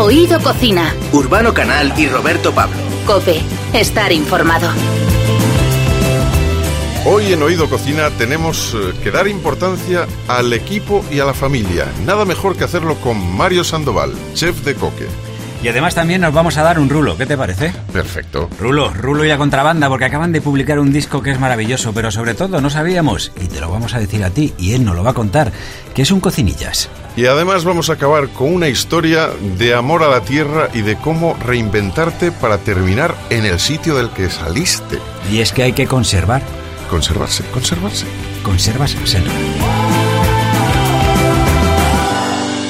Oído Cocina. Urbano Canal y Roberto Pablo. Cope, estar informado. Hoy en Oído Cocina tenemos eh, que dar importancia al equipo y a la familia. Nada mejor que hacerlo con Mario Sandoval, chef de coque. Y además también nos vamos a dar un rulo, ¿qué te parece? Perfecto. Rulo, rulo y a contrabanda, porque acaban de publicar un disco que es maravilloso, pero sobre todo no sabíamos, y te lo vamos a decir a ti, y él nos lo va a contar, que es un cocinillas. Y además vamos a acabar con una historia de amor a la tierra y de cómo reinventarte para terminar en el sitio del que saliste. Y es que hay que conservar. Conservarse, conservarse. Conservas seno.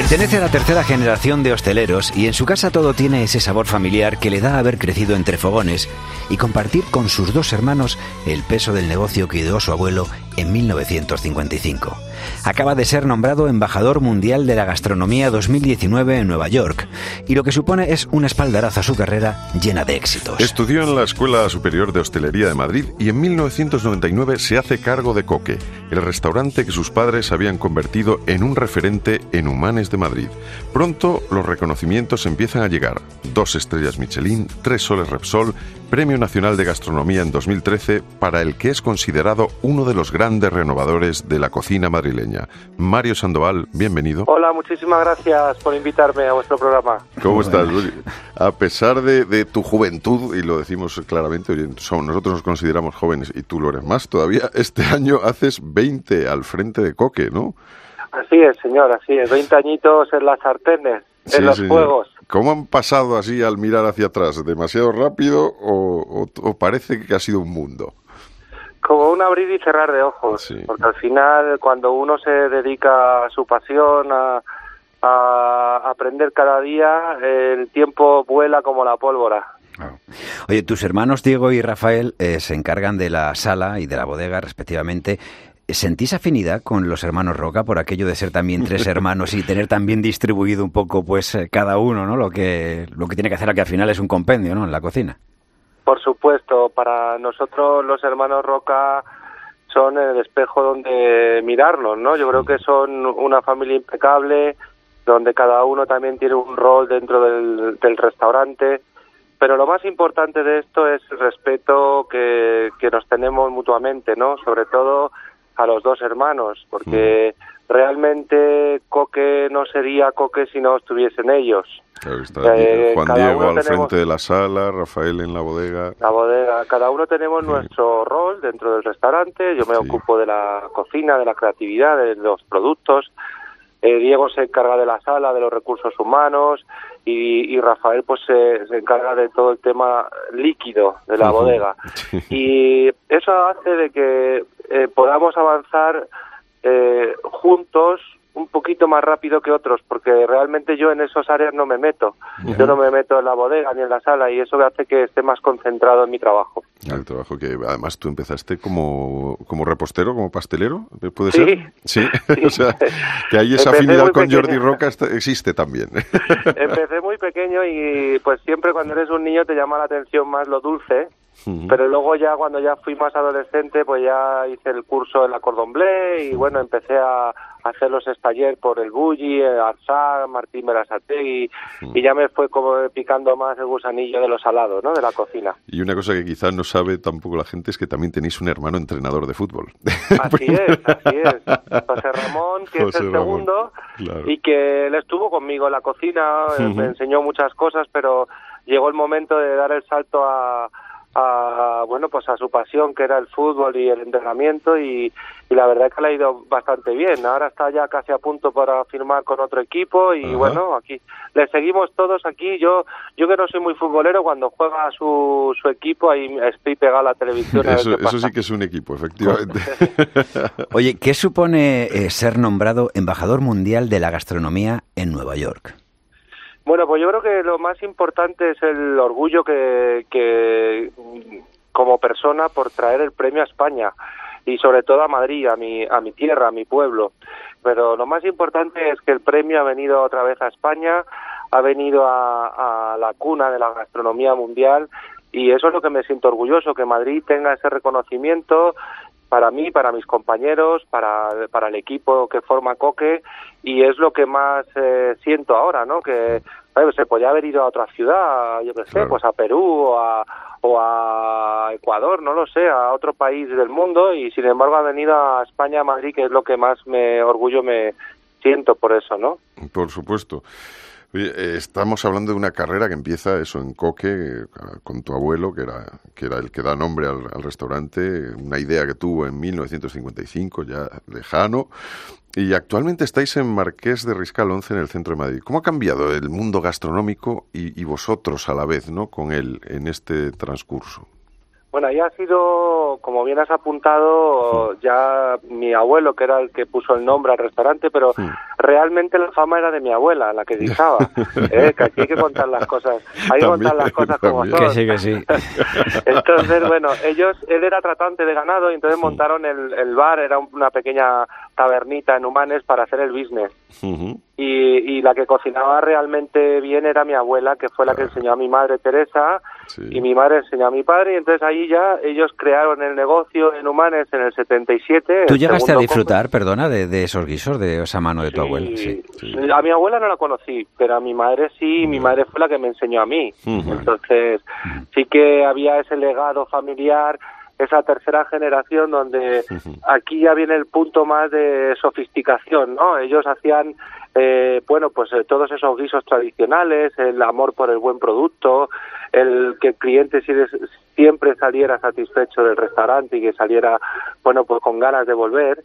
Pertenece a la tercera generación de hosteleros y en su casa todo tiene ese sabor familiar que le da haber crecido entre fogones y compartir con sus dos hermanos el peso del negocio que ideó su abuelo en 1955. Acaba de ser nombrado embajador mundial de la gastronomía 2019 en Nueva York y lo que supone es un espaldarazo a su carrera llena de éxitos. Estudió en la Escuela Superior de Hostelería de Madrid y en 1999 se hace cargo de Coque, el restaurante que sus padres habían convertido en un referente en Humanes de Madrid. Pronto los reconocimientos empiezan a llegar. Dos estrellas Michelin, tres soles Repsol, Premio Nacional de Gastronomía en 2013 para el que es considerado uno de los grandes renovadores de la cocina madrileña. Mario Sandoval, bienvenido. Hola, muchísimas gracias por invitarme a vuestro programa. ¿Cómo estás? A pesar de, de tu juventud, y lo decimos claramente, oye, son- nosotros nos consideramos jóvenes y tú lo eres más todavía, este año haces 20 al frente de Coque, ¿no? Así es, señor, así es. 20 añitos en las sartenes, Sí, en los señor. juegos. ¿Cómo han pasado así al mirar hacia atrás? ¿Demasiado rápido o, o- o parece que ha sido un mundo? Como un abrir y cerrar de ojos. Sí. Porque al final, cuando uno se dedica a su pasión, a, a aprender cada día, el tiempo vuela como la pólvora. Oye, tus hermanos Diego y Rafael eh, se encargan de la sala y de la bodega respectivamente. ¿Sentís afinidad con los hermanos Roca por aquello de ser también tres hermanos y tener también distribuido un poco, pues, eh, cada uno, ¿no? Lo que, lo que tiene que hacer, que al final es un compendio, ¿no? En la cocina. Por supuesto, para nosotros los hermanos Roca son el espejo donde mirarnos, ¿no? Yo creo que son una familia impecable, donde cada uno también tiene un rol dentro del, del restaurante, pero lo más importante de esto es el respeto que, que nos tenemos mutuamente, ¿no? Sobre todo a los dos hermanos, porque realmente Coque no sería Coque si no estuviesen ellos. Claro, está Eh, Juan Diego al tenemos- frente de la sala, Rafael en la bodega. La bodega, cada uno tenemos nuestro rol dentro del restaurante. Yo me Sí. ocupo de la cocina, de la creatividad, de los productos. Eh, Diego se encarga de la sala, de los recursos humanos y, y Rafael pues se, se encarga de todo el tema líquido de la bodega. Y eso hace de que eh, podamos avanzar eh, juntos un poquito más rápido que otros, porque realmente yo en esas áreas no me meto. Yo no me meto en la bodega ni en la sala y eso hace que esté más concentrado en mi trabajo. El trabajo que además tú empezaste como, como repostero, como pastelero, ¿puede Sí. ser? Sí, Sí. o sea, que hay esa Empecé afinidad con Jordi. Roca está- existe también. Empecé muy pequeño y pues siempre cuando eres un niño te llama la atención más lo dulce, pero luego ya cuando ya fui más adolescente pues ya hice el curso en la Cordon Bleu y bueno, empecé a hacer los estaller por el Bulli, el Arsá, Martín Berasategui y ya me fue como picando más el gusanillo de los salados, ¿no? De la cocina. Y una cosa que quizás no sabe tampoco la gente es que también tenéis un hermano entrenador de fútbol. Así es, así es. José Ramón, que José es el Ramón, segundo, claro. y que él estuvo conmigo en la cocina, eh, me enseñó muchas cosas, pero llegó el momento de dar el salto a, a bueno pues a su pasión que era el fútbol y el entrenamiento y, y la verdad es que le ha ido bastante bien. Ahora está ya casi a punto para firmar con otro equipo y bueno aquí le seguimos todos aquí. Yo yo que no soy muy futbolero cuando juega su, su equipo ahí estoy pegado a la televisión. A Eso, sí que es un equipo, efectivamente. Oye, ¿qué supone eh, ser nombrado embajador mundial de la gastronomía en Nueva York? Bueno, pues yo creo que lo más importante es el orgullo que, que mm, como persona por traer el premio a España. y sobre todo a Madrid, a mi, a mi tierra, a mi pueblo. Pero lo más importante es que el premio ha venido otra vez a España, ha venido a, a la cuna de la gastronomía mundial y eso es lo que me siento orgulloso, que Madrid tenga ese reconocimiento para mí, para mis compañeros, para, para el equipo que forma Coque y es lo que más eh, siento ahora, ¿no? Que bueno, se podía haber ido a otra ciudad, yo qué sé, Claro. pues a Perú o a, o a Ecuador, no lo sé, a otro país del mundo y sin embargo ha venido a España, a Madrid, que es lo que más me orgullo me siento por eso, ¿no? Por supuesto. Eh, estamos hablando de una carrera que empieza eso en Coque, eh, con tu abuelo, que era, que era el que da nombre al, al restaurante, una idea que tuvo en 1955, ya lejano, y actualmente estáis en Marqués de Riscal 11, en el centro de Madrid. ¿Cómo ha cambiado el mundo gastronómico y, y vosotros a la vez, ¿no? con él en este transcurso? Bueno, ahí ha sido, como bien has apuntado, ya mi abuelo, que era el que puso el nombre al restaurante, pero Sí. realmente la fama era de mi abuela, la que guisaba. ¿eh? Que aquí hay que contar las cosas, hay que contar las cosas como son. Que sí, que sí. Entonces, bueno, ellos, él era tratante de ganado y entonces montaron el, el bar, era una pequeña tabernita en Humanes para hacer el business. Ujú. Y, y la que cocinaba realmente bien era mi abuela, que fue la que enseñó a mi madre Teresa, Sí. y mi madre enseñó a mi padre, y entonces ahí ya ellos crearon el negocio en Humanes en el 77. ¿Tú el llegaste a disfrutar, perdona, de, de esos guisos, de esa mano de tu Sí, abuelo? Sí. sí. A mi abuela no la conocí, pero a mi madre sí, y mi madre fue la que me enseñó a mí. Entonces, sí que había ese legado familiar, esa tercera generación donde aquí ya viene el punto más de sofisticación, ¿no? Ellos hacían, eh, bueno, pues eh, todos esos guisos tradicionales, el amor por el buen producto, el que el cliente si- siempre saliera satisfecho del restaurante y que saliera, bueno, pues con ganas de volver.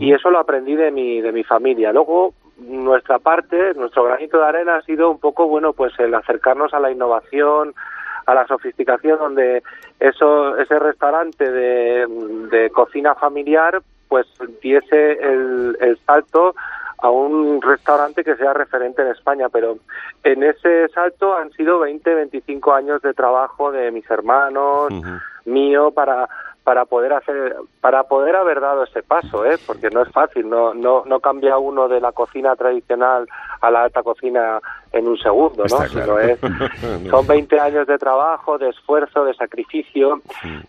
Y eso lo aprendí de mi, de mi familia. Luego, nuestra parte, nuestro granito de arena ha sido un poco, bueno, pues el acercarnos a la innovación, a la sofisticación, donde eso, ese restaurante de, de cocina familiar, pues diese el, el salto a un restaurante que sea referente en España, pero en ese salto han sido 20, 25 años de trabajo de mis hermanos, Ujú. mío para para poder hacer para poder haber dado ese paso eh porque no es fácil no no no cambia uno de la cocina tradicional a la alta cocina en un segundo no claro. es son 20 años de trabajo de esfuerzo de sacrificio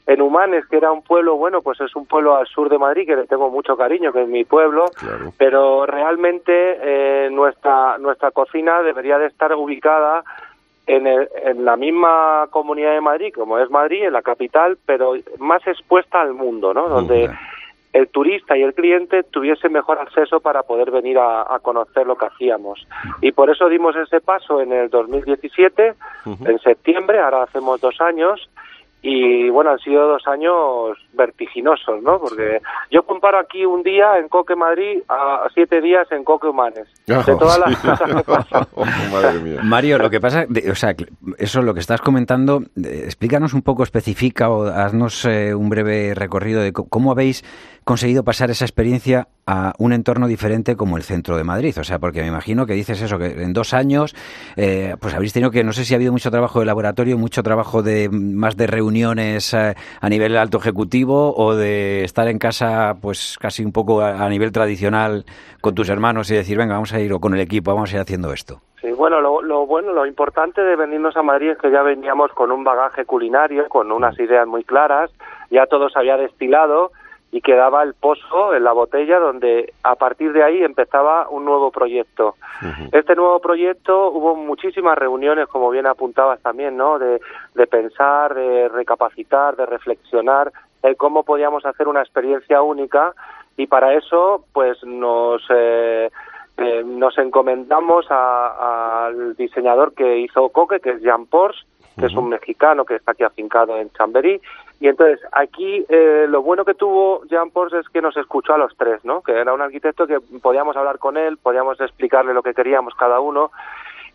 en Humanes que era un pueblo bueno pues es un pueblo al sur de Madrid que le tengo mucho cariño que es mi pueblo Claro. pero realmente eh, nuestra nuestra cocina debería de estar ubicada en, el- en la misma comunidad de Madrid, como es Madrid, en la capital, pero más expuesta al mundo, ¿no? Donde el turista y el cliente tuviese mejor acceso para poder venir a, a conocer lo que hacíamos. Y por eso dimos ese paso en el 2017, en septiembre, ahora hacemos dos años, y bueno, han sido dos años vertiginosos, ¿no? Porque yo comparo aquí un día en Coque Madrid a siete días en Coque Humanes. De todas las Sí. cosas que pasan. Oh, madre mía. Mario, lo que pasa, de- o sea, eso lo que estás comentando, eh, explícanos un poco, especifica o haznos eh, un breve recorrido de cómo habéis conseguido pasar esa experiencia a un entorno diferente como el centro de Madrid. O sea, porque me imagino que dices eso, que en dos años, eh, pues habréis tenido que, no sé si ha habido mucho trabajo de laboratorio, mucho trabajo de más de reuniones eh, a nivel alto ejecutivo o de estar en casa, pues casi un poco a, a nivel tradicional con tus hermanos y decir, venga, vamos a ir o con el equipo, vamos a ir haciendo esto. Sí, bueno, lo, lo bueno, lo importante de venirnos a Madrid es que ya veníamos con un bagaje culinario, con unas ideas muy claras, ya todo se había destilado y quedaba el pozo en la botella donde a partir de ahí empezaba un nuevo proyecto. Este nuevo proyecto hubo muchísimas reuniones, como bien apuntabas también, ¿no? De, de pensar, de recapacitar, de reflexionar en cómo podíamos hacer una experiencia única y para eso pues nos eh, eh, nos encomendamos al diseñador que hizo Coque, que es Jean Pors, que es un mexicano que está aquí afincado en Chamberí. Y entonces aquí eh, lo bueno que tuvo Jean Pors es que nos escuchó a los tres, ¿no? Que era un arquitecto que podíamos hablar con él, podíamos explicarle lo que queríamos cada uno.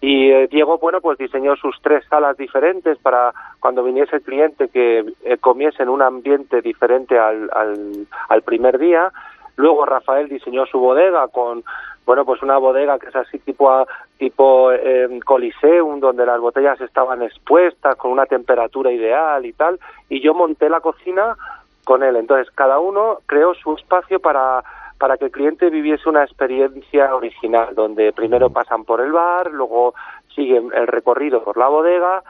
Y eh, Diego, bueno, pues diseñó sus tres salas diferentes para cuando viniese el cliente que eh, comiese en un ambiente diferente al, al, al primer día. Luego Rafael diseñó su bodega con, bueno, pues una bodega que es así tipo tipo eh, coliseum, donde las botellas estaban expuestas con una temperatura ideal y tal. Y yo monté la cocina con él. Entonces, cada uno creó su espacio para, para que el cliente viviese una experiencia original, donde primero pasan por el bar, luego siguen el recorrido por la bodega,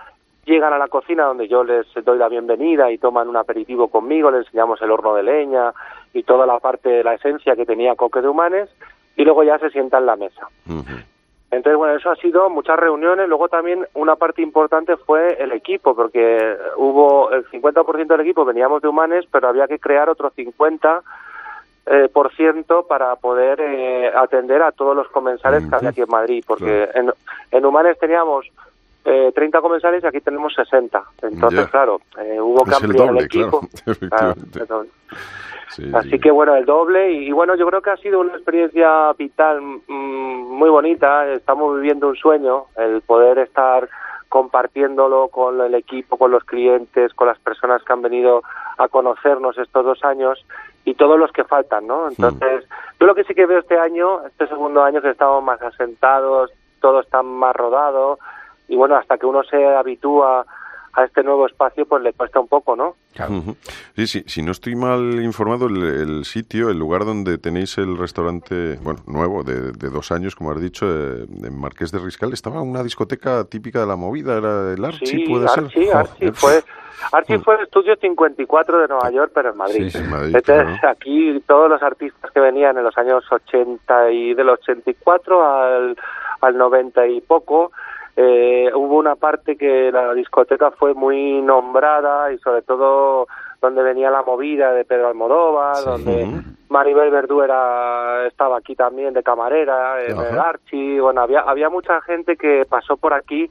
llegan a la cocina donde yo les doy la bienvenida y toman un aperitivo conmigo, les enseñamos el horno de leña y toda la parte de la esencia que tenía Coque de Humanes, y luego ya se sientan en la mesa. Entonces, bueno, eso ha sido muchas reuniones. Luego también una parte importante fue el equipo, porque hubo el 50% del equipo veníamos de Humanes, pero había que crear otro 50% eh, por ciento para poder eh, atender a todos los comensales que había aquí en Madrid, porque en, en Humanes teníamos eh, 30 comensales y aquí tenemos 60. Entonces, Ya. claro, eh, hubo Es doble, el equipo. claro, Claro. Sí, Así sí. que bueno, el doble y, y bueno, yo creo que ha sido una experiencia vital mm, muy bonita. Estamos viviendo un sueño, el poder estar compartiéndolo con el equipo, con los clientes, con las personas que han venido a conocernos estos dos años y todos los que faltan, ¿no? Entonces, yo lo que sí que veo este año, este segundo año que estamos más asentados, todo está más rodado y bueno, hasta que uno se habitúa a este nuevo espacio, pues le cuesta un poco, ¿no? Ujú. Sí, sí, si no estoy mal informado, el, el sitio, el lugar donde tenéis el restaurante, bueno, nuevo, de, de dos años, como has dicho, eh, en Marqués de Riscal, estaba una discoteca típica de la movida, era el Archie, Sí, puede ser. Archie, Joder. Archie fue, Archie fue el estudio 54 de Nueva York, pero en Madrid. Sí, sí, en Madrid, Entonces, claro. aquí todos los artistas que venían en los años 80 y del 84 al, al 90 y poco, eh, hubo una parte que la discoteca fue muy nombrada y sobre todo donde venía la movida de Pedro Almodóvar, donde. Maribel Verdú era, estaba aquí también de camarera, en el Ajá. Archie, bueno, había, había mucha gente que pasó por aquí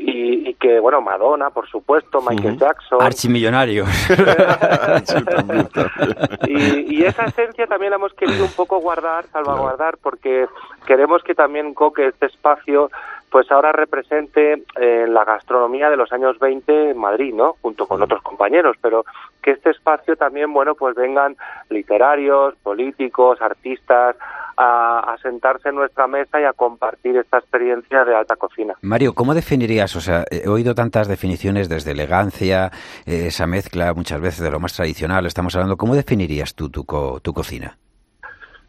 y, y que, bueno, Madonna, por supuesto, Michael Ujú. Jackson. Archimillonario. Y, y esa esencia también la hemos querido un poco guardar, salvaguardar, porque queremos que también Coque, este espacio, pues ahora represente eh, la gastronomía de los años 20 en Madrid, ¿no? Junto con otros compañeros, pero que este espacio también, bueno, pues vengan literarios, políticos, artistas, a, a sentarse en nuestra mesa y a compartir esta experiencia de alta cocina. Mario, ¿cómo definirías? O sea, he oído tantas definiciones desde elegancia, eh, esa mezcla muchas veces de lo más tradicional, estamos hablando. ¿Cómo definirías tú tu, co- tu cocina?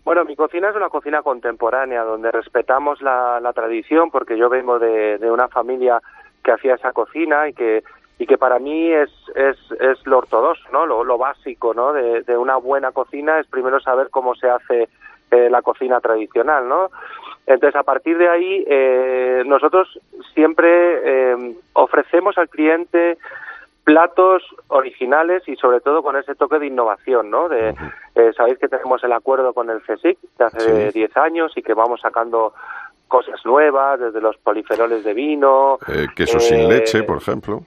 Bueno, mi cocina es una cocina contemporánea donde respetamos la, la tradición porque yo vengo de, de una familia que hacía esa cocina y que y que para mí es, es, es lo ortodoxo, ¿no? Lo, lo básico, ¿no? De, de una buena cocina es primero saber cómo se hace eh, la cocina tradicional, ¿no? Entonces, a partir de ahí, eh, nosotros siempre eh, ofrecemos al cliente platos originales y sobre todo con ese toque de innovación, ¿no? De, eh, sabéis que tenemos el acuerdo con el CSIC de hace Sí. 10 años y que vamos sacando cosas nuevas, desde los polifenoles de vino. Eh, queso sin leche, por ejemplo.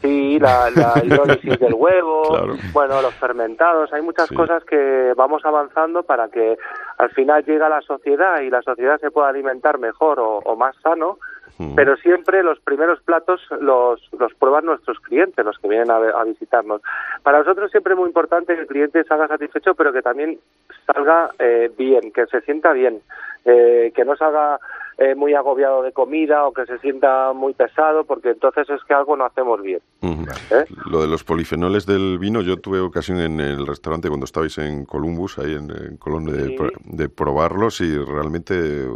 Sí, la, la hidrólisis del huevo, Claro. bueno, los fermentados, hay muchas Sí. cosas que vamos avanzando para que al final llegue a la sociedad y la sociedad se pueda alimentar mejor o, o más sano, Ujú. pero siempre los primeros platos los, los prueban nuestros clientes, los que vienen a, a visitarnos. Para nosotros siempre es muy importante que el cliente salga satisfecho, pero que también salga eh, bien, que se sienta bien, eh, que no salga eh, muy agobiado de comida o que se sienta muy pesado, porque entonces es que algo no hacemos bien. Ujú. ¿eh? Lo de los polifenoles del vino, yo tuve ocasión en el restaurante cuando estabais en Columbus, ahí en, en Colón, de, Sí. de probarlos y realmente eh,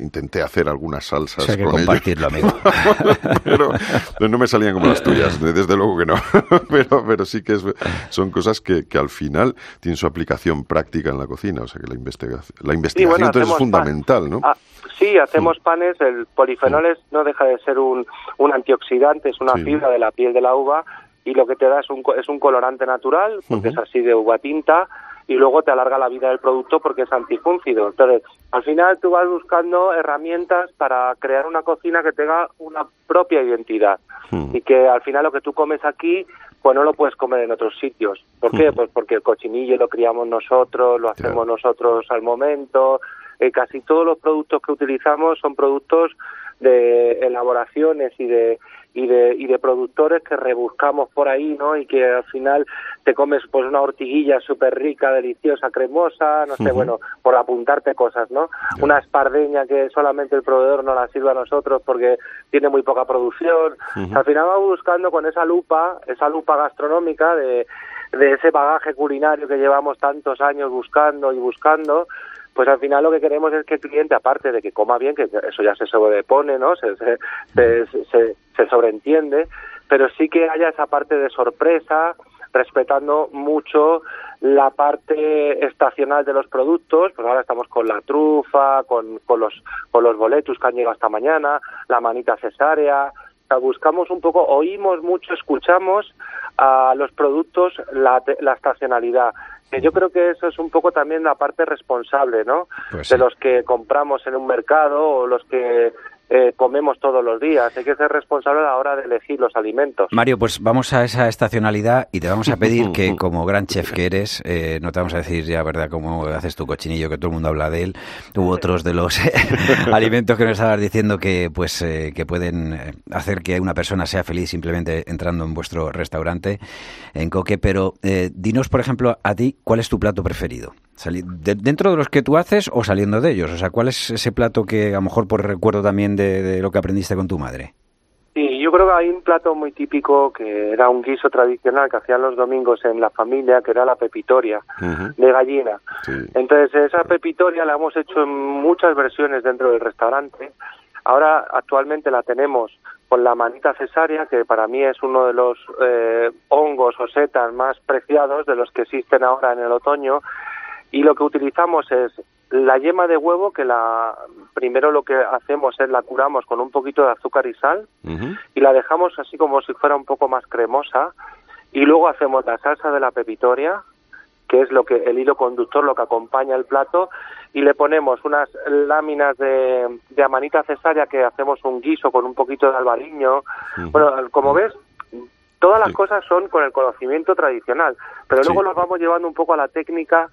intenté hacer algunas salsas O sea, que con ellos. compartirlo, amigo. pero no me salían como las tuyas, desde luego que no. pero, pero sí que es- son cosas que, que al final tienen su aplicación práctica en la cocina, o sea que la investigación, la investigación bueno, entonces es pan. fundamental, ¿no? Ah, sí, hacemos panes. El polifenoles no deja de ser un, un antioxidante, es una Sí. fibra de la piel de la uva y lo que te da es un, es un colorante natural, porque es así de uva tinta, y luego te alarga la vida del producto porque es antifúncido. Entonces, al final tú vas buscando herramientas para crear una cocina que tenga una propia identidad Hmm. y que al final lo que tú comes aquí pues no lo puedes comer en otros sitios. ¿Por qué? Ujú. Pues porque el cochinillo lo criamos nosotros, lo hacemos Claro. nosotros al momento. Eh, casi todos los productos que utilizamos son productos de elaboraciones y de y de y de productores que rebuscamos por ahí, ¿no? Y que al final te comes pues una hortiguilla súper rica, deliciosa, cremosa, no sé, bueno, por apuntarte cosas, ¿no? Una espardeña que solamente el proveedor no la sirve a nosotros porque tiene muy poca producción. Ujú. Al final vamos buscando con esa lupa, esa lupa gastronómica de de ese bagaje culinario que llevamos tantos años buscando y buscando, pues al final lo que queremos es que el cliente, aparte de que coma bien, que eso ya se sobrepone, ¿no? Se, se, se, se- sobreentiende, pero sí que haya esa parte de sorpresa, respetando mucho la parte estacional de los productos, pues ahora estamos con la trufa, con, con los con los boletus que han llegado esta mañana, la manita cesárea, o sea, buscamos un poco, oímos mucho, escuchamos a los productos la, la estacionalidad. Que yo creo que eso es un poco también la parte responsable, ¿no? Pues de sí. los que compramos en un mercado o los que eh, comemos todos los días. Hay que ser responsable a la hora de elegir los alimentos. Mario, pues vamos a esa estacionalidad y te vamos a pedir que, como gran chef que eres, eh, no te vamos a decir ya, ¿verdad?, cómo haces tu cochinillo, que todo el mundo habla de él, u otros de los alimentos que nos estabas diciendo que, pues, eh, que pueden eh, hacer que una persona sea feliz simplemente entrando en vuestro restaurante en Coque, pero eh, dinos, por ejemplo, a ti, ¿cuál es tu plato preferido? ¿Dentro de los que tú haces o saliendo de ellos? O sea, ¿cuál es ese plato que a lo mejor por recuerdo también de, de lo que aprendiste con tu madre? Sí, yo creo que hay un plato muy típico que era un guiso tradicional que hacían los domingos en la familia, que era la pepitoria de gallina. Sí. Entonces, esa pepitoria la hemos hecho en muchas versiones dentro del restaurante. Ahora, actualmente la tenemos con la manita cesárea, que para mí es uno de los eh, hongos o setas más preciados de los que existen ahora en el otoño. Y lo que utilizamos es la yema de huevo, que la primero lo que hacemos es la curamos con un poquito de azúcar y sal y la dejamos así como si fuera un poco más cremosa y luego hacemos la salsa de la pepitoria que es lo que el hilo conductor lo que acompaña el plato y le ponemos unas láminas de, de amanita cesárea que hacemos un guiso con un poquito de albariño bueno como ves todas las Sí. cosas son con el conocimiento tradicional pero Sí. luego los vamos llevando un poco a la técnica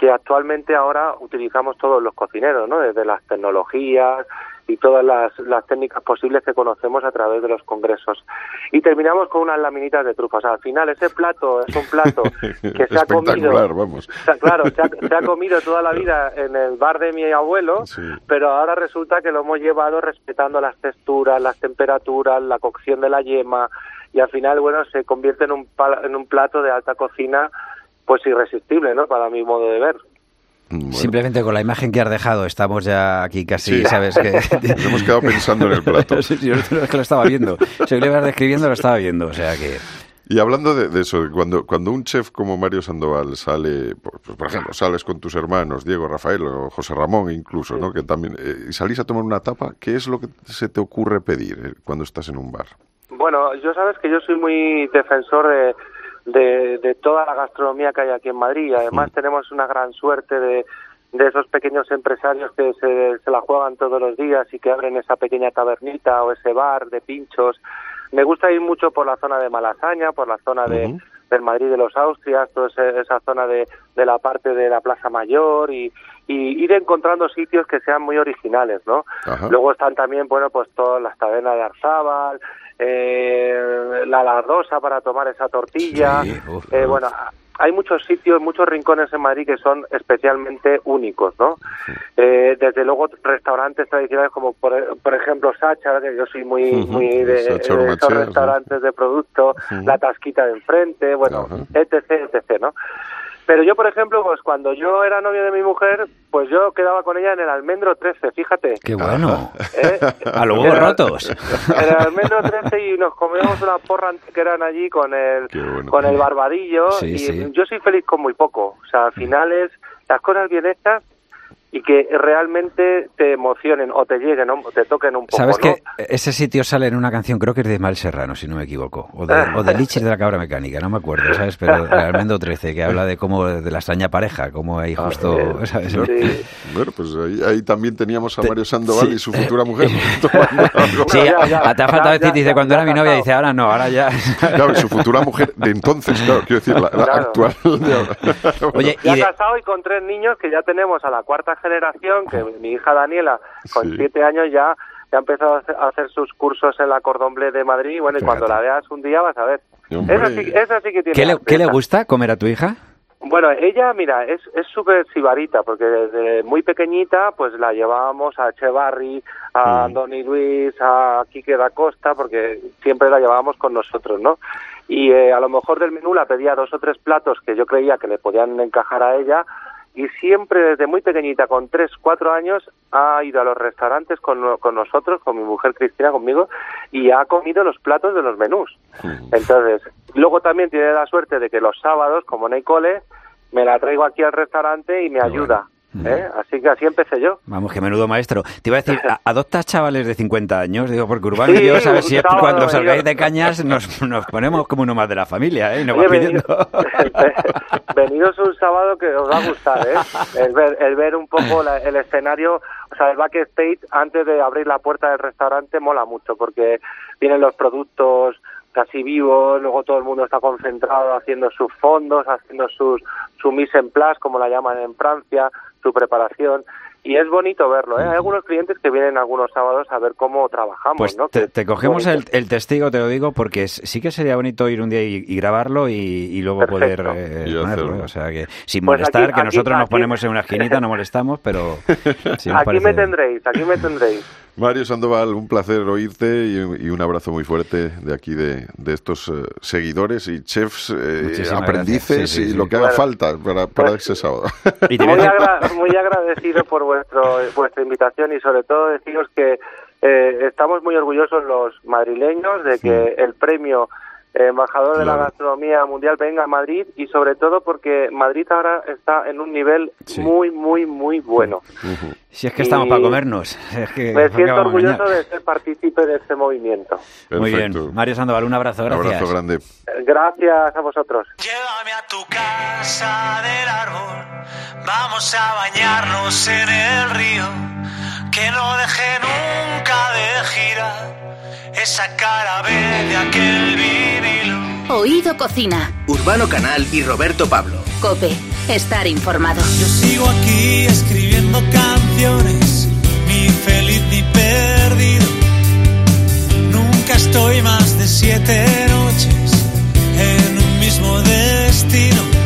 que actualmente ahora utilizamos todos los cocineros, ¿no? Desde las tecnologías y todas las, las técnicas posibles que conocemos a través de los congresos. Y terminamos con unas laminitas de trufa. O sea, al final ese plato es un plato que se ha comido... Vamos. Claro, se ha, se ha comido toda la vida en el bar de mi abuelo, Sí. pero ahora resulta que lo hemos llevado respetando las texturas, las temperaturas, la cocción de la yema y al final, bueno, se convierte en un, en un plato de alta cocina pues irresistible, ¿no? Para mi modo de ver. Bueno. Simplemente con la imagen que has dejado estamos ya aquí casi, Sí. ¿sabes? Que... Nos hemos quedado pensando en el plato. sí, sí, yo es que lo estaba viendo. Si lo ibas describiendo, lo estaba viendo. O sea que... Y hablando de, de eso, cuando, cuando un chef como Mario Sandoval sale, por, pues, por ejemplo, sales con tus hermanos, Diego, Rafael o José Ramón incluso, ¿no? Que también, eh, y salís a tomar una tapa, ¿qué es lo que se te ocurre pedir eh, cuando estás en un bar? Bueno, yo sabes que yo soy muy defensor de, de, de toda la gastronomía que hay aquí en Madrid. Además tenemos una gran suerte de, de esos pequeños empresarios que se, se la juegan todos los días y que abren esa pequeña tabernita o ese bar de pinchos. Me gusta ir mucho por la zona de Malasaña, por la zona de. Del Madrid de los Austrias, toda esa zona de, de la parte de la Plaza Mayor y, y ir encontrando sitios que sean muy originales, ¿no? Ajá. Luego están también, bueno, pues todas las tabernas de Arzábal, eh, la Lardosa para tomar esa tortilla. Sí, uf, Eh, uf. bueno, hay muchos sitios, muchos rincones en Madrid que son especialmente únicos, ¿no? Eh, desde luego restaurantes tradicionales como por, por ejemplo Sacha, que yo soy muy muy de, Sacha de esos restaurantes de producto, Ujú. la tasquita de enfrente, bueno, etc, etc, ¿no? Pero yo, por ejemplo, pues cuando yo era novio de mi mujer, pues yo quedaba con ella en el Almendro 13, fíjate. ¡Qué bueno! ¿eh? A los huevos Era- rotos. En el Almendro 13 y nos comíamos una porra que eran allí con el, bueno. con el barbadillo. Sí, y sí. yo soy feliz con muy poco. O sea, al final es las cosas bien hechas y que realmente te emocionen o te lleguen o te toquen un poco. ¿Sabes ¿no? que ese sitio sale en una canción, creo que es de Mal Serrano, si no me equivoco, o de, o de Lichis de la Cabra Mecánica, no me acuerdo, ¿sabes? Pero de Almendo 13, que habla de cómo, de la extraña pareja, cómo hay justo. ¿sabes? Sí. Bueno, pues ahí, ahí también teníamos a Mario Sandoval y su futura mujer tomando algo. Sí, ya, ya, te ha faltado ya, decir, dice, ya, cuando ya era mi novia, dice, ahora no, ahora ya. Claro, y su futura mujer de entonces, claro, quiero decir, la, la Claro. actual de ahora. Oye, Ya y de- casado y con tres niños que ya tenemos a la cuarta generación, que mi hija Daniela, con Sí. siete años ya, ya ha empezado a hacer- sus cursos en la Cordomble de Madrid. y Bueno, y cuando la veas un día vas a ver. Esa sí, esa sí que tiene ¿qué, le, qué gusta comer a tu hija? Bueno, ella, mira, es es súper sibarita, porque desde muy pequeñita, pues la llevábamos a Echevarri, a Mm. Donny Luis, a Quique da Costa, porque siempre la llevábamos con nosotros, ¿no? Y eh, a lo mejor del menú la pedía dos o tres platos que yo creía que le podían encajar a ella, y siempre desde muy pequeñita, con tres, cuatro años, ha ido a los restaurantes con, con nosotros, con mi mujer Cristina, conmigo, y ha comido los platos de los menús. Entonces, luego también tiene la suerte de que los sábados, como no hay cole, me la traigo aquí al restaurante y me ayuda. ¿Eh? Así que así empecé yo. Vamos, que menudo maestro. Te iba a decir, ¿a- ¿adoptas chavales de 50 años? Digo, porque Urbano y yo, ¿sabes? Si es cuando salgáis de cañas nos, nos ponemos como uno más de la familia, ¿eh? Y nos Oye, venido- venidos un sábado que os va a gustar, ¿eh? El ver, el ver un poco la- el escenario, o sea, el backstage antes de abrir la puerta del restaurante mola mucho porque vienen los productos casi vivos, luego todo el mundo está concentrado haciendo sus fondos, haciendo sus su mise en place, como la llaman en Francia, su preparación. Y es bonito verlo, ¿eh? Hay algunos clientes que vienen algunos sábados a ver cómo trabajamos, Pues ¿no? te, cogemos el, el testigo, te lo digo, porque sí que sería bonito ir un día y, y grabarlo y, y luego Perfecto. poder eh, Y ponerlo. hacerlo. O sea, que sin Pues molestar, aquí- que aquí- nosotros nos aquí- ponemos en una esquinita, no molestamos, pero Aquí parece- me tendréis, aquí me tendréis. Mario Sandoval, un placer oírte y, y un abrazo muy fuerte de aquí de, de estos eh, seguidores y chefs, eh, aprendices gracias. Sí, sí, y sí. lo que haga Bueno, falta para, para pues- ese sábado. Y te agra- muy agradecido por vuestro, vuestra invitación y sobre todo deciros que eh, estamos muy orgullosos los madrileños de que el premio embajador de la gastronomía mundial venga a Madrid y sobre todo porque Madrid ahora está en un nivel Sí. muy muy muy bueno. Si es que estamos para comernos. Es que, Me ¿por qué siento orgulloso de ser partícipe de este movimiento. Muy bien. Mario Sandoval, un abrazo, Un gracias. abrazo grande. Gracias a vosotros. Llévame a tu casa del árbol, vamos a bañarnos en el río, que no deje nunca de girar esa cara de aquel vinilo. Oído Cocina. Urbano Canal y Roberto Pablo. Cope. Estar informado. Yo sigo aquí escribiendo canciones, ni feliz ni perdido. Nunca estoy más de siete noches en un mismo destino.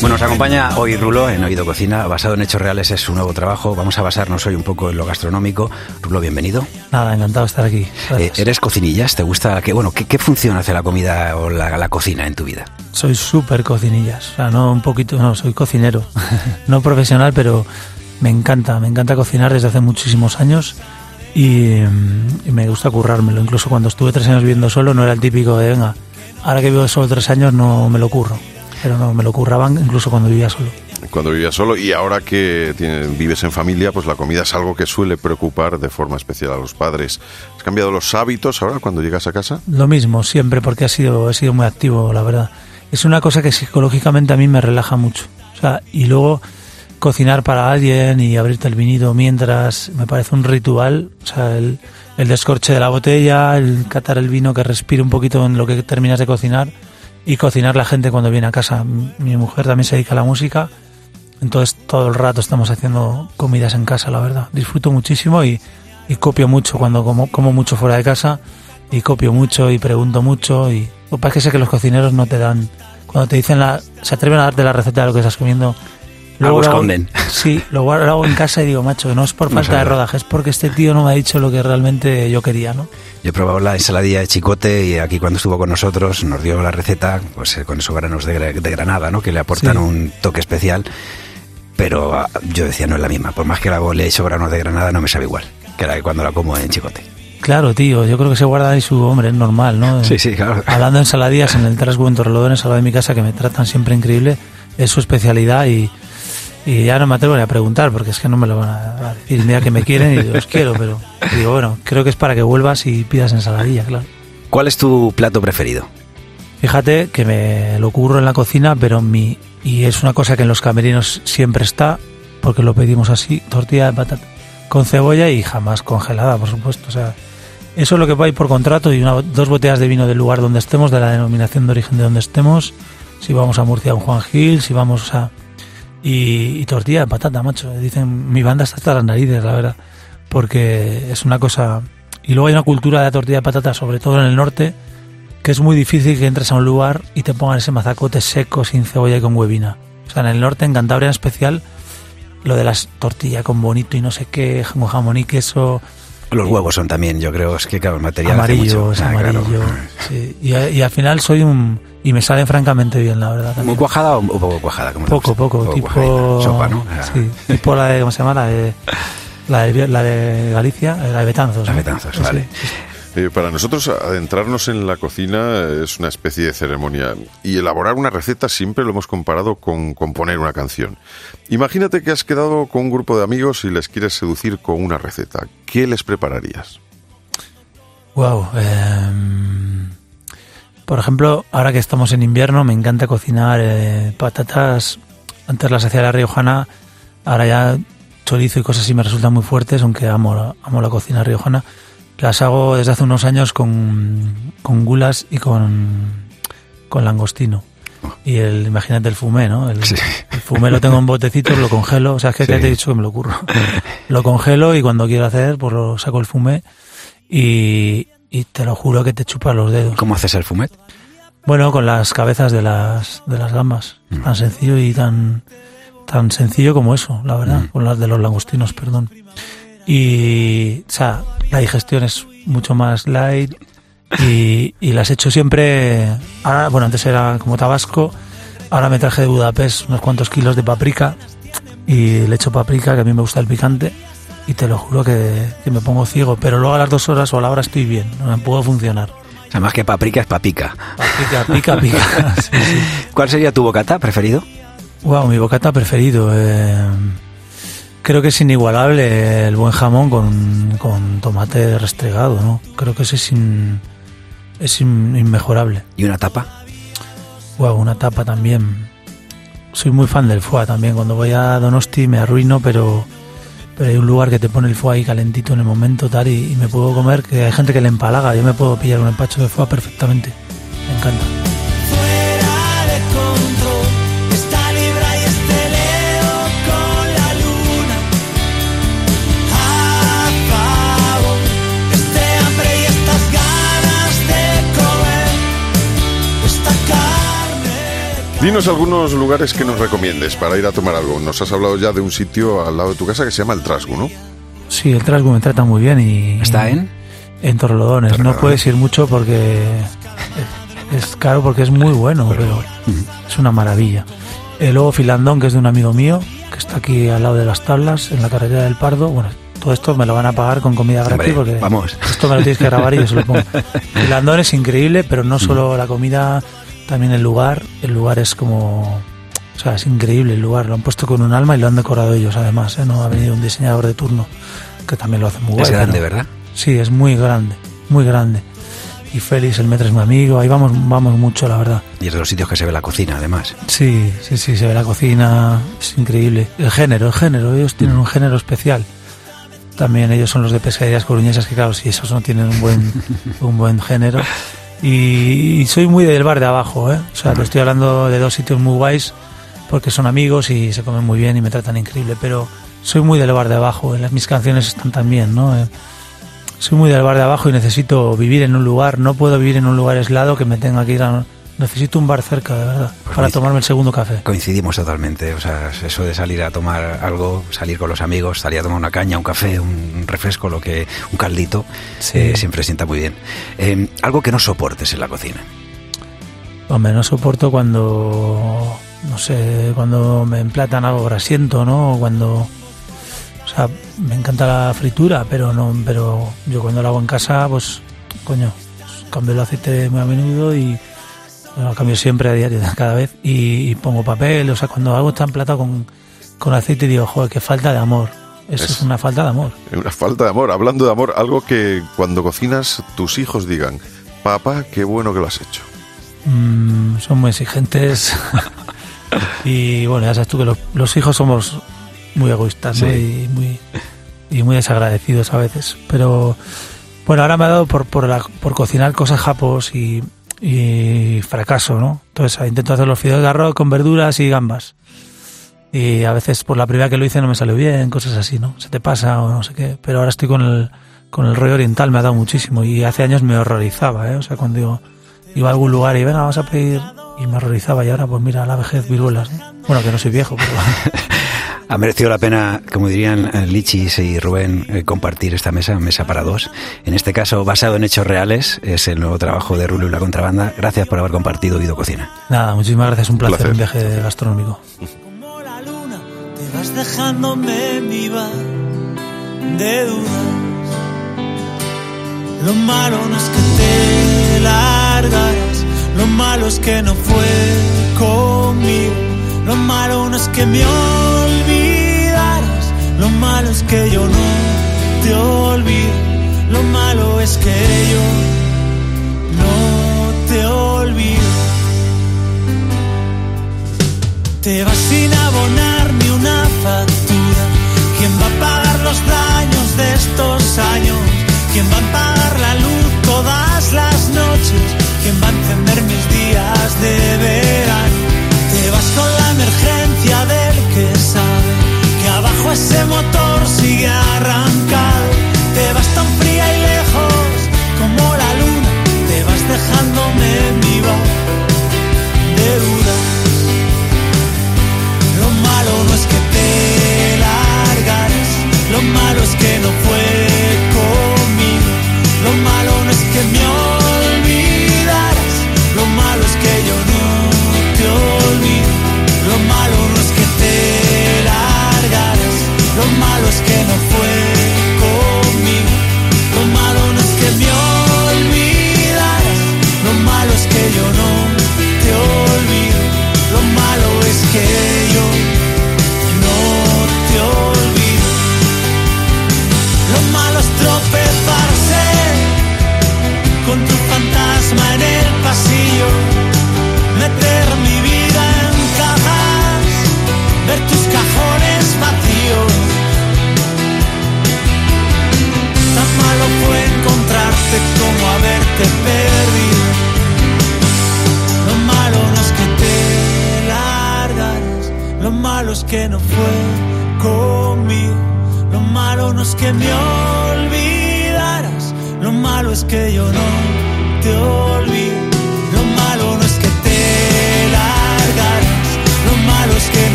Bueno, nos acompaña hoy Rulo en Oído Cocina, basado en hechos reales, es su nuevo trabajo. Vamos a basarnos hoy un poco en lo gastronómico. Rulo, bienvenido. Nada, encantado de estar aquí. Eh, ¿Eres cocinillas? ¿Te gusta? qué bueno, ¿qué, qué función hace la comida o la, la cocina en tu vida? Soy súper cocinillas. O sea, no un poquito, no, soy cocinero. no profesional, pero me encanta, me encanta cocinar desde hace muchísimos años y, mm, y me gusta currármelo. Incluso cuando estuve tres años viviendo solo, no era el típico de, venga, ahora que vivo solo tres años no me lo curro. Pero no, me lo curraban incluso cuando vivía solo. Cuando vivías solo y ahora que vives en familia, pues la comida es algo que suele preocupar de forma especial a los padres. ¿Has cambiado los hábitos ahora cuando llegas a casa? Lo mismo, siempre, porque ha sido, he sido muy activo, la verdad. Es una cosa que psicológicamente a mí me relaja mucho. O sea, y luego cocinar para alguien y abrirte el vinito mientras me parece un ritual. O sea, el, el descorche de la botella, el catar el vino que respire un poquito en lo que terminas de cocinar y cocinar la gente cuando viene a casa. Mi mujer también se dedica a la música. Entonces todo el rato estamos haciendo comidas en casa, la verdad. Disfruto muchísimo y, y copio mucho cuando como, como mucho fuera de casa y copio mucho y pregunto mucho y lo que es que sé que los cocineros no te dan cuando te dicen la se atreven a darte la receta de lo que estás comiendo Algo lo hago- esconden. sí lo, hago en casa y digo macho no es por No falta de rodaje es porque este tío no me ha dicho lo que realmente yo quería no Yo he probado la ensaladilla de chicote y aquí cuando estuvo con nosotros nos dio la receta pues eh, con esos granos de, de granada, ¿no? Que le aportan Sí. un toque especial. Pero ah, yo decía, no es la misma. Por más que la le he hecho granos de granada, no me sabe igual que la que cuando la como en chicote. claro tío yo creo que se guarda ahí su hombre es normal no Sí, sí, claro. hablando de ensaladillas en el Trasgu en Torrelodones al lado de mi casa que me tratan siempre increíble es su especialidad y y ya no me atrevo ni a preguntar porque es que no me lo van a decir mira que me quieren y los quiero pero digo bueno creo que es para que vuelvas y pidas ensaladilla claro ¿Cuál es tu plato preferido? Fíjate que me lo curro en la cocina, pero mi y es una cosa que en los camerinos siempre está, porque lo pedimos así, tortilla de patata con cebolla y jamás congelada, por supuesto. O sea, eso es lo que va a ir por contrato y una, dos botellas de vino del lugar donde estemos, de la denominación de origen de donde estemos. Si vamos a Murcia, un Juan Gil, si vamos a y, y tortilla de patata, macho. Dicen mi banda está hasta las narices, la verdad, porque es una cosa. Y luego hay una cultura de la tortilla de patata, sobre todo en el norte, que es muy difícil que entres a un lugar y te pongan ese mazacote seco, sin cebolla y con huevina. O sea, en el norte, en Cantabria en especial, lo de las tortillas con bonito y no sé qué, con jamón y queso. Los huevos son también, yo creo, es que claro, el material hace amarillo, mucho. es Ah, claro. amarillo. sí. Y, y al final soy un... Y me sale francamente bien, la verdad. ¿Muy también. cuajada o poco cuajada? Como Poco, poco, Un tipo... cuajadita. Sopa, ¿no? Ah, Sí, tipo la de, ¿cómo se llama? La de, la de, la de Galicia, la de Betanzos. La ¿no? Betanzos, vale. sí. Eh, para nosotros adentrarnos en la cocina es una especie de ceremonia y elaborar una receta siempre lo hemos comparado con componer una canción. Imagínate que has quedado con un grupo de amigos y les quieres seducir con una receta. ¿Qué les prepararías? Wow. em, por ejemplo, ahora que estamos en invierno, me encanta cocinar eh, patatas. Antes las hacía la riojana, ahora ya chorizo y cosas así me resultan muy fuertes, aunque amo, amo la cocina riojana. Las hago desde hace unos años con, con gulas y con, con langostino. Y el, imagínate el fumé, ¿no? El, Sí. el fumé lo tengo en botecitos, lo congelo, o sea, es que Sí. te he dicho que me lo curro. Lo congelo y cuando quiero hacer, pues lo saco el fumé y, y te lo juro que te chupa los dedos. ¿Cómo haces el fumet? Bueno, con las cabezas de las, de las gambas. Mm. Tan sencillo y tan, tan sencillo como eso, la verdad. Mm. Con las de los langostinos, perdón. Y, o sea, la digestión es mucho más light y, y las he hecho siempre. Ahora, bueno, antes era como tabasco, ahora me traje de Budapest unos cuantos kilos de paprika y le echo paprika, que a mí me gusta el picante. Y te lo juro que, que me pongo ciego, pero luego a las dos horas o a la hora estoy bien, no me puedo funcionar. O sea, más que paprika es papica. Pica, pica, pica. Sí, sí. ¿Cuál sería tu bocata preferido? Wow, mi bocata preferido. eh, creo que es inigualable el buen jamón con, con tomate restregado, ¿no? Creo que ese es, in- es in- inmejorable. ¿Y una tapa? Wow, una tapa también. Soy muy fan del foie también. Cuando voy a Donosti me arruino, pero, pero hay un lugar que te pone el foie ahí calentito en el momento tal y, y me puedo comer, que hay gente que le empalaga. Yo me puedo pillar un empacho de foie perfectamente. Me encanta. Dinos algunos lugares que nos recomiendes para ir a tomar algo. Nos has hablado ya de un sitio al lado de tu casa que se llama El Trasgu, ¿no? Sí, el trasgo me trata muy bien y... ¿Está en? En Torrelodones. No puedes ir mucho porque es caro porque es muy bueno, pero es una maravilla. Eh, luego Filandón, que es de un amigo mío, que está aquí al lado de las tablas, en la carretera del Pardo. Bueno, todo esto me lo van a pagar con comida gratis Hombre, porque vamos. esto me lo tienes que grabar y yo se lo pongo. Filandón es increíble, pero no solo la comida, también el lugar. El lugar es como... O sea, es increíble el lugar. Lo han puesto con un alma y lo han decorado ellos, además. ¿eh? No ha venido un diseñador de turno que también lo hace muy guay. Es grande, pero- ¿verdad? Sí, es muy grande, muy grande. Y Félix, el metro es mi amigo, ahí vamos, vamos mucho, la verdad. Y es de los sitios que se ve la cocina, además. Sí, sí, sí, se ve la cocina, es increíble. El género, el género, ellos tienen un género especial. También ellos son los de pescaderías coruñesas, que claro, si esos no tienen un buen, un buen género. Y, y soy muy del bar de abajo, ¿eh? O sea, te estoy hablando de dos sitios muy guays, porque son amigos y se comen muy bien y me tratan increíble, pero soy muy del bar de abajo, las, mis canciones están también, ¿no? Eh, soy muy del bar de abajo y necesito vivir en un lugar, no puedo vivir en un lugar aislado que me tenga que ir a... Necesito un bar cerca, de verdad, Pues para tomarme el segundo café. Coincidimos totalmente. O sea, eso de salir a tomar algo, salir con los amigos, salir a tomar una caña, un café, un refresco, lo que, un caldito, Sí. eh, siempre sienta muy bien. Eh, algo que no soportes en la cocina. Hombre, no soporto cuando, no sé, cuando me emplatan algo grasiento, ¿no? Cuando, o sea, me encanta la fritura, pero no, pero yo cuando lo hago en casa, pues, coño, pues, cambio el aceite muy a menudo y lo cambio siempre a diario, cada vez, y, y pongo papel, o sea, cuando algo está emplatado con, con aceite digo, joder, qué falta de amor. Eso es, Es- una falta de amor. Una falta de amor. Hablando de amor, algo que cuando cocinas tus hijos digan, papá, qué bueno que lo has hecho. Mm, son muy exigentes y bueno ya sabes tú que los, los hijos somos muy egoístas ¿no? Sí. y muy y muy desagradecidos a veces pero bueno ahora me ha dado por por, la- por cocinar cosas japos y, y fracaso no entonces ah, intento hacer los fideos de arroz con verduras y gambas y a veces por la primera que lo hice no me salió bien cosas así no se te pasa o no sé qué pero ahora estoy con el con el rollo oriental me ha dado muchísimo y hace años me horrorizaba ¿eh? o sea cuando digo iba a algún lugar y venga, vamos a pedir y me horrorizaba y ahora pues mira, la vejez viruelas. ¿no? Bueno, que no soy viejo, pero... Ha merecido la pena, como dirían eh, Lichis y Rubén, eh, compartir esta mesa, mesa para dos. En este caso, basado en hechos reales, es el nuevo trabajo de Rulo y la Contrabanda. Gracias por haber compartido Oído Cocina. Nada, muchísimas gracias, un placer, Placer. un viaje gastronómico. como la luna, te vas dejándome viva de dudas. Lo malo no es que te largaras, lo malo es que no fue conmigo. Lo malo no es que me olvidaras, lo malo es que yo no te olvido. Lo malo es que yo no te olvido. Te vas sin abonar ni una factura. ¿Quién va a pagar los daños de estos años? ¿Quién va a pagar la luz todas las noches? ¿Quién va a encender mis días de verano? Te vas con la emergencia del que sabe ese motor sigue arrancado. Te vas tan fría y lejos como la luna. Te vas dejándome viva de dudas. Lo malo no es que te largaras, lo malo es que no fue conmigo. Lo malo no es que me lo malo es que no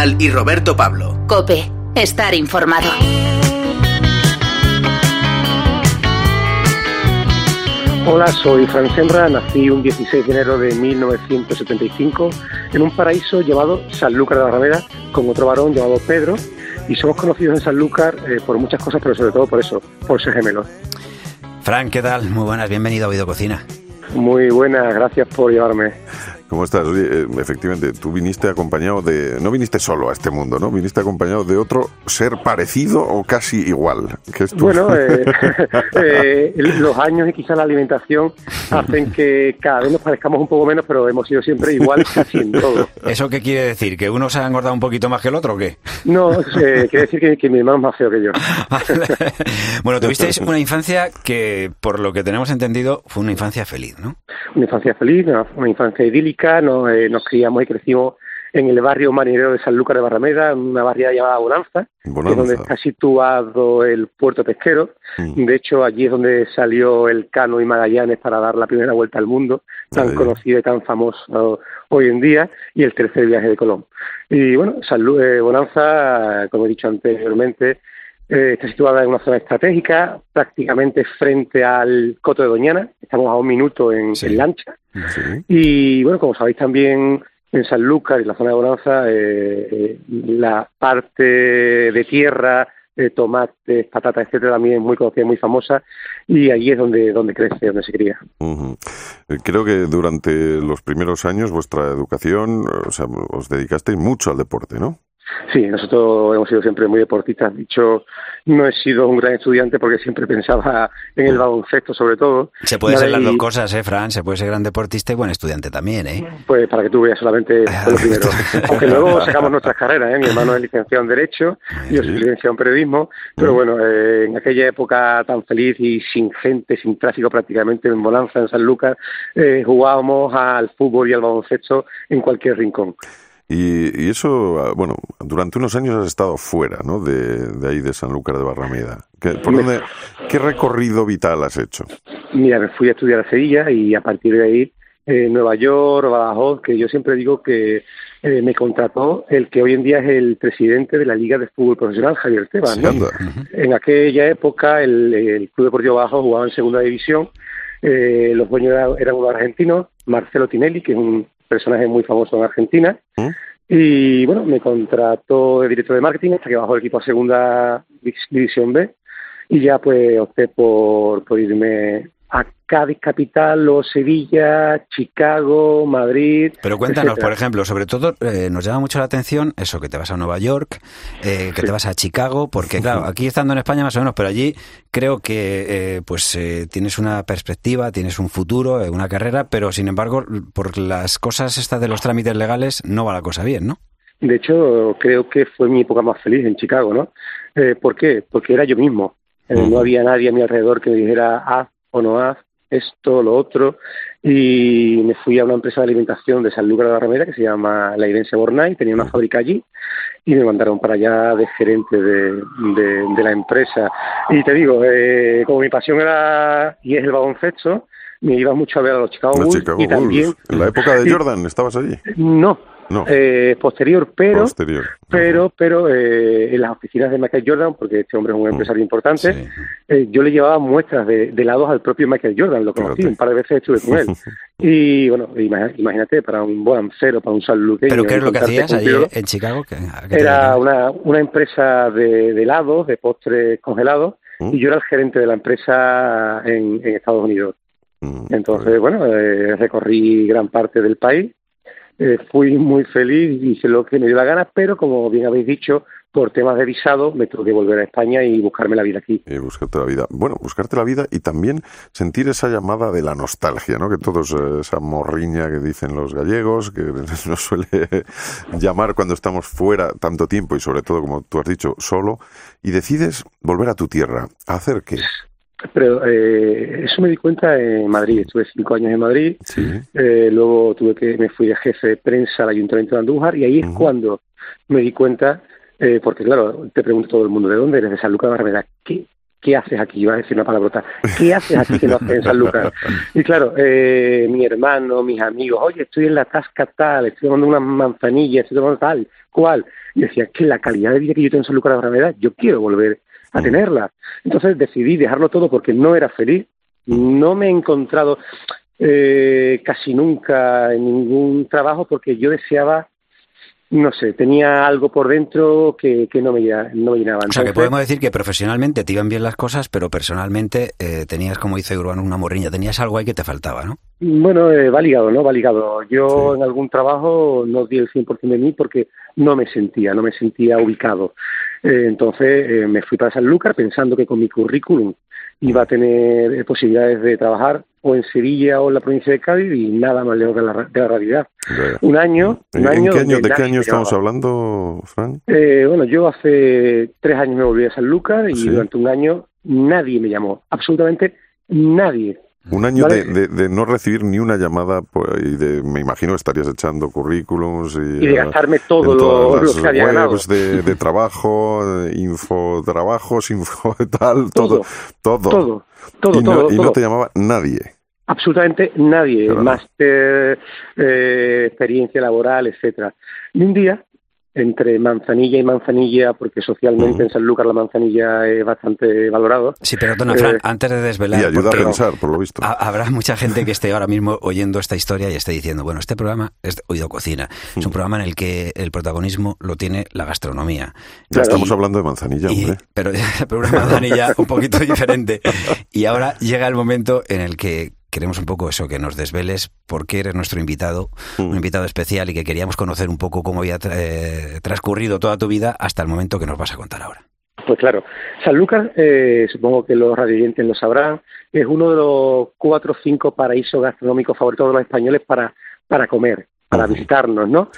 Canal y Roberto Pablo. Cope. Estar informado. Hola, soy Fran Senra, nací un 16 de enero de 1975 en un paraíso llamado Sanlúcar de Barrameda con otro varón llamado Pedro y somos conocidos en Sanlúcar eh, por muchas cosas, pero sobre todo por eso, por ser gemelos. Fran, ¿qué tal? Muy buenas, bienvenido a Oído Cocina. Muy buenas, gracias por llevarme. ¿Cómo estás? Oye, eh, efectivamente, tú viniste acompañado de... No viniste solo a este mundo, ¿no? Viniste acompañado de otro ser parecido o casi igual. Que es tu- Bueno, eh, eh, los años y quizás la alimentación hacen que cada vez nos parezcamos un poco menos, pero hemos sido siempre igual casi en todo. ¿Eso qué quiere decir? ¿Que uno se ha engordado un poquito más que el otro o qué? No, eh, quiere decir que, que mi hermano es más feo que yo. bueno, tuvisteis una infancia que, por lo que tenemos entendido, fue una infancia feliz, ¿no? Una infancia feliz, una, una infancia idílica, nos, eh, nos criamos y crecimos en el barrio marinero de Sanlúcar de Barrameda, en una barriada llamada Bonanza, que es donde está situado el puerto pesquero. Mm. De hecho, allí es donde salió el Cano y Magallanes para dar la primera vuelta al mundo, tan conocido y tan famoso hoy en día, y el tercer viaje de Colón. Y bueno, Sanlú- eh, Bonanza, como he dicho anteriormente, eh, está situada en una zona estratégica, prácticamente frente al Coto de Doñana. Estamos a un minuto en, Sí. en lancha. Sí. Y bueno, como sabéis también en Sanlúcar y la zona de Bonanza, eh, eh, la parte de tierra, eh, tomates, patatas, etcétera, también es muy conocida, muy famosa, y allí es donde, donde crece, donde se cría. Creo que durante los primeros años vuestra educación, o sea, os dedicasteis mucho al deporte, ¿no? Sí, nosotros hemos sido siempre muy deportistas. Dicho, no he sido un gran estudiante porque siempre pensaba en el baloncesto, sobre todo. Se puede ser las dos cosas, ¿eh, Fran? Se puede ser gran deportista y buen estudiante también, ¿eh? Pues para que tú veas solamente lo primero. Aunque luego sacamos nuestras carreras, ¿eh? Mi hermano es licenciado en Derecho, y yo soy licenciado en Periodismo. Pero bueno, eh, en aquella época tan feliz y sin gente, sin tráfico prácticamente, en Bonanza, en San Lucas, eh, jugábamos al fútbol y al baloncesto en cualquier rincón. Y, eso, ah, bueno, durante unos años has estado fuera, ¿no? De, ahí, de Sanlúcar de Barrameda. ¿Qué, ¿Por dónde, qué recorrido vital has hecho? Mira, me fui a estudiar a Sevilla y a partir de ahí eh, Nueva York, Badajoz, que yo siempre digo que eh, me contrató el que hoy en día es el presidente de la Liga de Fútbol Profesional, Javier Esteban. En aquella época el, el Club Deportivo Badajoz jugaba en Segunda División, eh, los dueños eran unos argentinos, Marcelo Tinelli, que es un personaje muy famoso en Argentina. ¿Mm? Y bueno, me contrató de director de marketing hasta que bajó el equipo a segunda división B. Y ya pues opté por, por irme a Cádiz capital o Sevilla, Chicago, Madrid. Pero cuéntanos, por ejemplo, sobre todo eh, nos llama mucho la atención eso, que te vas a Nueva York, eh, que te vas a Chicago, porque claro, aquí estando en España más o menos, pero allí creo que eh, pues tienes una perspectiva, tienes un futuro, una carrera, pero sin embargo, por las cosas estas de los trámites legales no va la cosa bien, ¿no? De hecho, creo que fue mi época más feliz en Chicago, ¿no? ¿Por qué? Porque era yo mismo. No había nadie a mi alrededor que me dijera, haz o no haz esto, lo otro, y me fui a una empresa de alimentación de San Lucas de Barrameda que se llama La Idense Bornay, tenía una fábrica allí, y me mandaron para allá de gerente de, de, la empresa. Y te digo, eh, como mi pasión era y es el baloncesto, me iba mucho a ver a los Chicago Bulls. y también, ¿En la época de Jordan estabas allí? No, eh, posterior, pero, pero, pero eh, en las oficinas de Michael Jordan, porque este hombre es un mm. empresario importante, eh, yo le llevaba muestras de, de, helados al propio Michael Jordan, lo conocí, un par de veces estuve con él. y bueno, imagínate, para un buen cero, para un saludero. ¿Pero qué es lo que hacías allí en Chicago? Era una, una empresa de, de helados, de postres congelados, mm. y yo era el gerente de la empresa en, en Estados Unidos. Mm, Entonces, bueno, recorrí gran parte del país eh, fui muy feliz, hice lo que me dio la gana, pero como bien habéis dicho, por temas de visado me tuve que volver a España y buscarme la vida aquí. Y buscarte la vida. Bueno, buscarte la vida y también sentir esa llamada de la nostalgia, ¿no? Que todos, eh, esa morriña que dicen los gallegos, que nos suele llamar cuando estamos fuera tanto tiempo y sobre todo, como tú has dicho, solo, y decides volver a tu tierra. ¿A hacer qué? Pero eh, eso me di cuenta en Madrid. Estuve cinco años en Madrid. Eh, luego tuve que me fui de jefe de prensa al Ayuntamiento de Andújar y ahí es cuando me di cuenta, eh, porque claro, te pregunto todo el mundo, ¿de dónde eres? De San Lucas de. ¿Qué, ¿Qué haces aquí? Iba a decir una palabrota. ¿Qué haces aquí que no haces en San Lucas? Y claro, eh, mi hermano, mis amigos, oye, estoy en la tasca tal, estoy tomando una manzanilla, estoy tomando tal, ¿cuál? Y decía, que la calidad de vida que yo tengo en San Lucas de Barrameda, yo quiero volver a tenerla. Entonces decidí dejarlo todo porque no era feliz, no me he encontrado eh, casi nunca en ningún trabajo porque yo deseaba no sé, tenía algo por dentro que, que no, me, no llenaba. o sea, que podemos decir que profesionalmente te iban bien las cosas, pero personalmente eh, tenías, como dice Urbano, una morriña, tenías algo ahí que te faltaba, ¿no? Bueno, eh, va ligado, ¿no? Va ligado. Yo en algún trabajo no di el 100% de mí porque no me sentía, no me sentía ubicado. Eh, entonces eh, me fui para San Lucas pensando que con mi currículum iba a tener eh, posibilidades de trabajar o en Sevilla o en la provincia de Cádiz y nada más lejos de la, de la realidad. Un año... Un año qué año, ¿De qué año estamos hablando, Frank? bueno, yo hace tres años me volví a San Lucas y durante un año nadie me llamó, absolutamente nadie. Un año de, de, no recibir ni una llamada pues, y de, me imagino estarías echando currículums y, y de gastarme todo lo, lo, que había ganado. De, de trabajo, infotrabajos, info tal, todo, todo. Todo, todo, y no, y no te llamaba nadie. Absolutamente nadie, máster, eh, experiencia laboral, etcétera. Y un día entre manzanilla y manzanilla, porque socialmente en San Lucas la manzanilla es bastante valorado. Sí, pero don Fran, eh, antes de desvelar... Y ayuda a pensar, por lo visto. Habrá mucha gente que esté ahora mismo oyendo esta historia y esté diciendo, bueno, este programa es Oído Cocina. Es un programa en el que el protagonismo lo tiene la gastronomía. Ya estamos hablando de manzanilla, hombre. Pero, pero una manzanilla un poquito diferente. Y ahora llega el momento en el que queremos un poco eso, que nos desveles por qué eres nuestro invitado, un invitado especial y que queríamos conocer un poco cómo había eh, transcurrido toda tu vida hasta el momento que nos vas a contar ahora. Pues claro, San Lucas, eh, supongo que los radioyentes lo sabrán, es uno de los cuatro o cinco paraísos gastronómicos favoritos de los españoles para, para comer, para visitarnos, ¿no?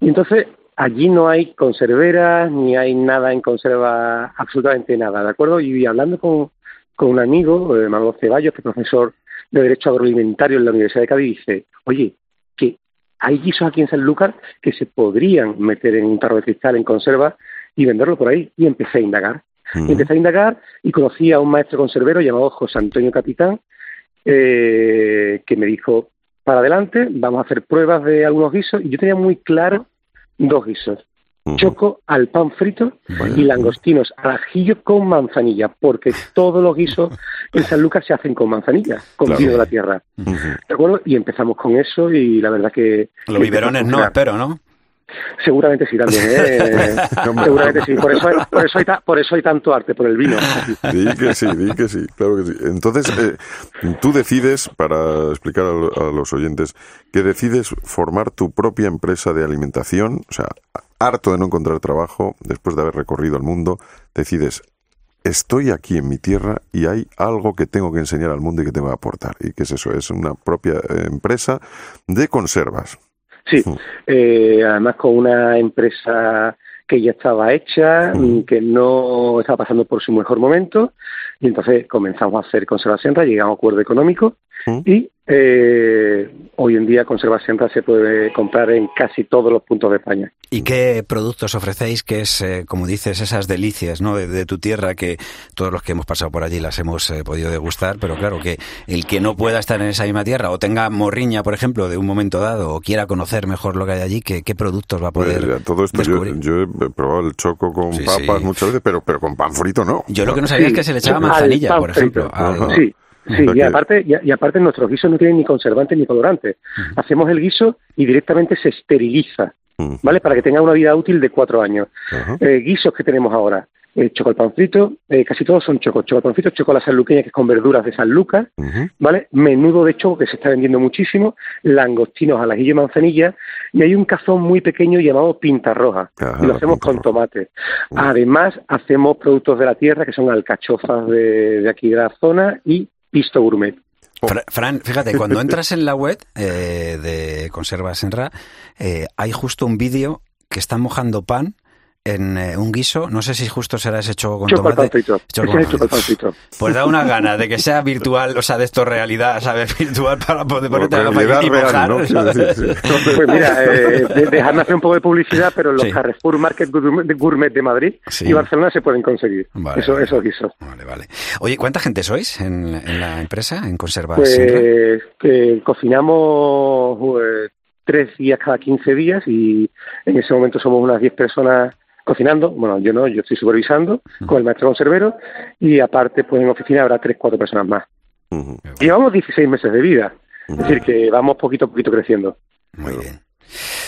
Y entonces allí no hay conserveras, ni hay nada en conserva, absolutamente nada, ¿de acuerdo? Y hablando con, con un amigo, eh, Manuel Ceballos, que es profesor de Derecho Agroalimentario en la Universidad de Cádiz, dice, oye, que hay guisos aquí en San Lucas que se podrían meter en un tarro de cristal en conserva y venderlo por ahí. Y empecé a indagar. Y empecé a indagar y conocí a un maestro conservero llamado José Antonio Capitán, eh, que me dijo, para adelante, vamos a hacer pruebas de algunos guisos. Y yo tenía muy claro dos guisos. Choco al pan frito y langostinos al ajillo con manzanilla, porque todos los guisos en San Lucas se hacen con manzanilla, con vino de la tierra. ¿De acuerdo? Y empezamos con eso y la verdad que... Los biberones no, espero, ¿no? Seguramente sí también, ¿eh? Seguramente sí. Por eso, hay, por, eso hay por eso hay tanto arte, por el vino. Di que sí, di que sí, claro que sí. Entonces, eh, tú decides, para explicar a, los oyentes, que decides formar tu propia empresa de alimentación, o sea, harto de no encontrar trabajo, después de haber recorrido el mundo, decides, estoy aquí en mi tierra y hay algo que tengo que enseñar al mundo y que tengo que aportar. ¿Y qué es eso? Es una propia eh, empresa de conservas. Sí, eh, además con una empresa que ya estaba hecha, que no estaba pasando por su mejor momento, y entonces comenzamos a hacer conservación, llegamos a un acuerdo económico y eh, hoy en día Conserva Sienta se puede comprar en casi todos los puntos de España. ¿Y qué productos ofrecéis que es, eh, como dices, esas delicias ¿no? de, tu tierra que todos los que hemos pasado por allí las hemos eh, podido degustar? Pero claro, que el que no pueda estar en esa misma tierra o tenga morriña, por ejemplo, de un momento dado o quiera conocer mejor lo que hay allí, ¿qué, qué productos va a poder pues, todo esto yo, he probado el choco con papas muchas veces, pero, pero con pan frito no. Yo lo que no sabía es que se le echaba manzanilla, por ejemplo. Sí, Sí, y aparte, y, aparte nuestros guisos no tienen ni conservantes ni colorantes. Hacemos el guiso y directamente se esteriliza, ¿vale? Para que tenga una vida útil de cuatro años. Eh, guisos que tenemos ahora. Eh, chocolate frito, eh, casi todos son choco, chocolate frito, chocolate sanluqueña que es con verduras de San Lucas, ¿vale? Menudo de choco que se está vendiendo muchísimo, langostinos al ajillo y manzanilla, y hay un cazón muy pequeño llamado pinta roja, y lo hacemos con tomate. Además, hacemos productos de la tierra que son alcachofas de, de aquí de la zona y pisto gourmet. Fran, fíjate, cuando entras en la web eh, de Conservas Enra, eh, hay justo un vídeo que están mojando pan en eh, un guiso, no sé si justo será ese choco con tomate. Pues da una gana de que sea virtual, o sea, de esto realidad, ¿sabes? Virtual para poder ponerte la y. Pues mira, eh, dejarme hacer un poco de publicidad, pero los Carrefour Market Gourmet de Madrid y Barcelona se pueden conseguir. eso, esos guisos. Vale, vale. Oye, ¿cuánta gente sois en, la empresa, en Conservas? Pues que cocinamos pues, tres días cada 15 días y en ese momento somos unas 10 personas cocinando, bueno, yo no, yo estoy supervisando con el maestro conservero y aparte pues en oficina habrá tres, cuatro personas más. Llevamos 16 meses de vida, es decir, que vamos poquito a poquito creciendo. Muy bien.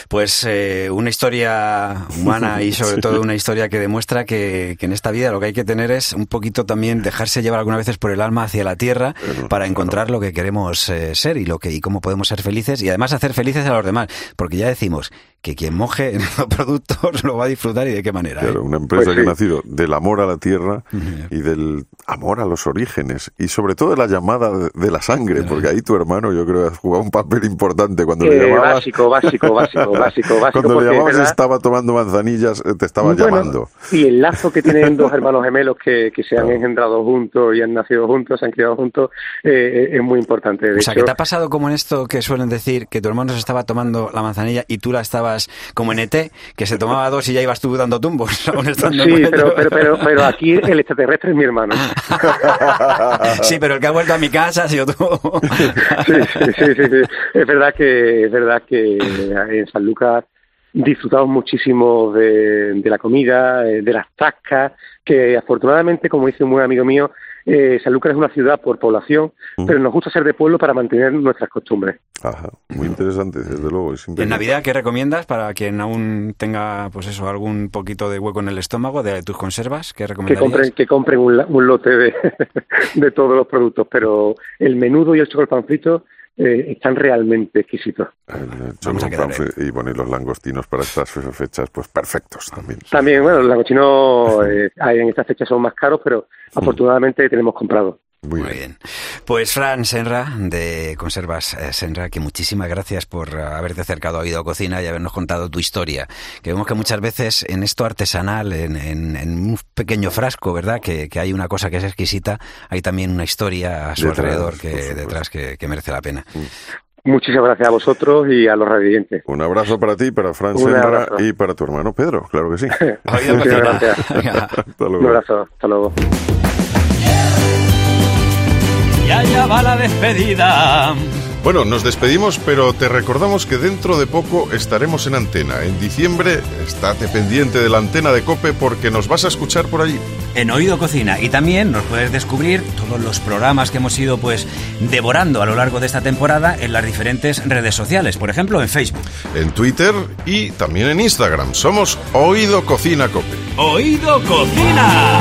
Pues eh, una historia humana y sobre todo una historia que demuestra que, en esta vida lo que hay que tener es un poquito también dejarse llevar algunas veces por el alma hacia la tierra para encontrar lo que queremos eh, ser y lo que y cómo podemos ser felices y además hacer felices a los demás, porque ya decimos que quien moje en los productos lo va a disfrutar y de qué manera. Claro, ¿eh? una empresa pues que ha nacido del amor a la tierra y del amor a los orígenes y sobre todo de la llamada de la sangre, porque ahí tu hermano yo creo que ha jugado un papel importante cuando le llamabas. Básico, básico, básico, básico, básico. Cuando le llamabas estaba tomando manzanillas, eh, te estaba llamando. Y el lazo que tienen dos hermanos gemelos que, que se han engendrado juntos y han nacido juntos, se han criado juntos, eh, es muy importante. o sea, que te ha pasado como en esto que suelen decir que tu hermano se estaba tomando la manzanilla y tú la estabas como en ET, que se tomaba dos y ya ibas tú dando tumbos. sí, pero, pero, pero, aquí el extraterrestre es mi hermano. sí, pero el que ha vuelto a mi casa ha sido tú. sí, sí, sí, Es verdad que, es verdad que en San Lucas disfrutamos muchísimo de, de la comida, de las tascas, que afortunadamente, como dice un buen amigo mío, eh, Sanlúcar es una ciudad por población, pero nos gusta ser de pueblo para mantener nuestras costumbres. Ajá, muy interesante, desde luego. es ¿Y en. Navidad qué recomiendas para quien aún tenga, pues eso, algún poquito de hueco en el estómago de tus conservas? ¿Qué Que compren, que compren un, la- un lote de, de todos los productos, pero el menudo y el chocolate frito eh, están realmente exquisitos. Vamos a chocolate quedar y los langostinos para estas fe- fechas, pues perfectos también. También, bueno, los langostinos eh, hay en estas fechas son más caros, pero afortunadamente tenemos comprado. Muy, Muy bien. bien. Pues Fran Senra, de Conservas eh, Senra, que muchísimas gracias por eh, haberte acercado a Oído Cocina y habernos contado tu historia. Que vemos que muchas veces en esto artesanal, en, en- en un pequeño frasco, ¿verdad? Que, que hay una cosa que es exquisita, hay también una historia a su Detrás, alrededor que detrás que, que merece la pena. Muchísimas gracias a vosotros y a los radiantes. Un abrazo para ti, para Fran Senra y para tu hermano Pedro, claro que sí. Oído Muchas Cocina. gracias. Hasta luego. Un abrazo, hasta luego. Y allá va la despedida. Bueno, nos despedimos, pero te recordamos que dentro de poco estaremos en antena. En diciembre, estate pendiente de la antena de Cope porque nos vas a escuchar por allí. En Oído Cocina y también nos puedes descubrir todos los programas que hemos ido pues devorando a lo largo de esta temporada en las diferentes redes sociales, por ejemplo en Facebook. En Twitter y también en Instagram. Somos Oído Cocina Cope. Oído Cocina.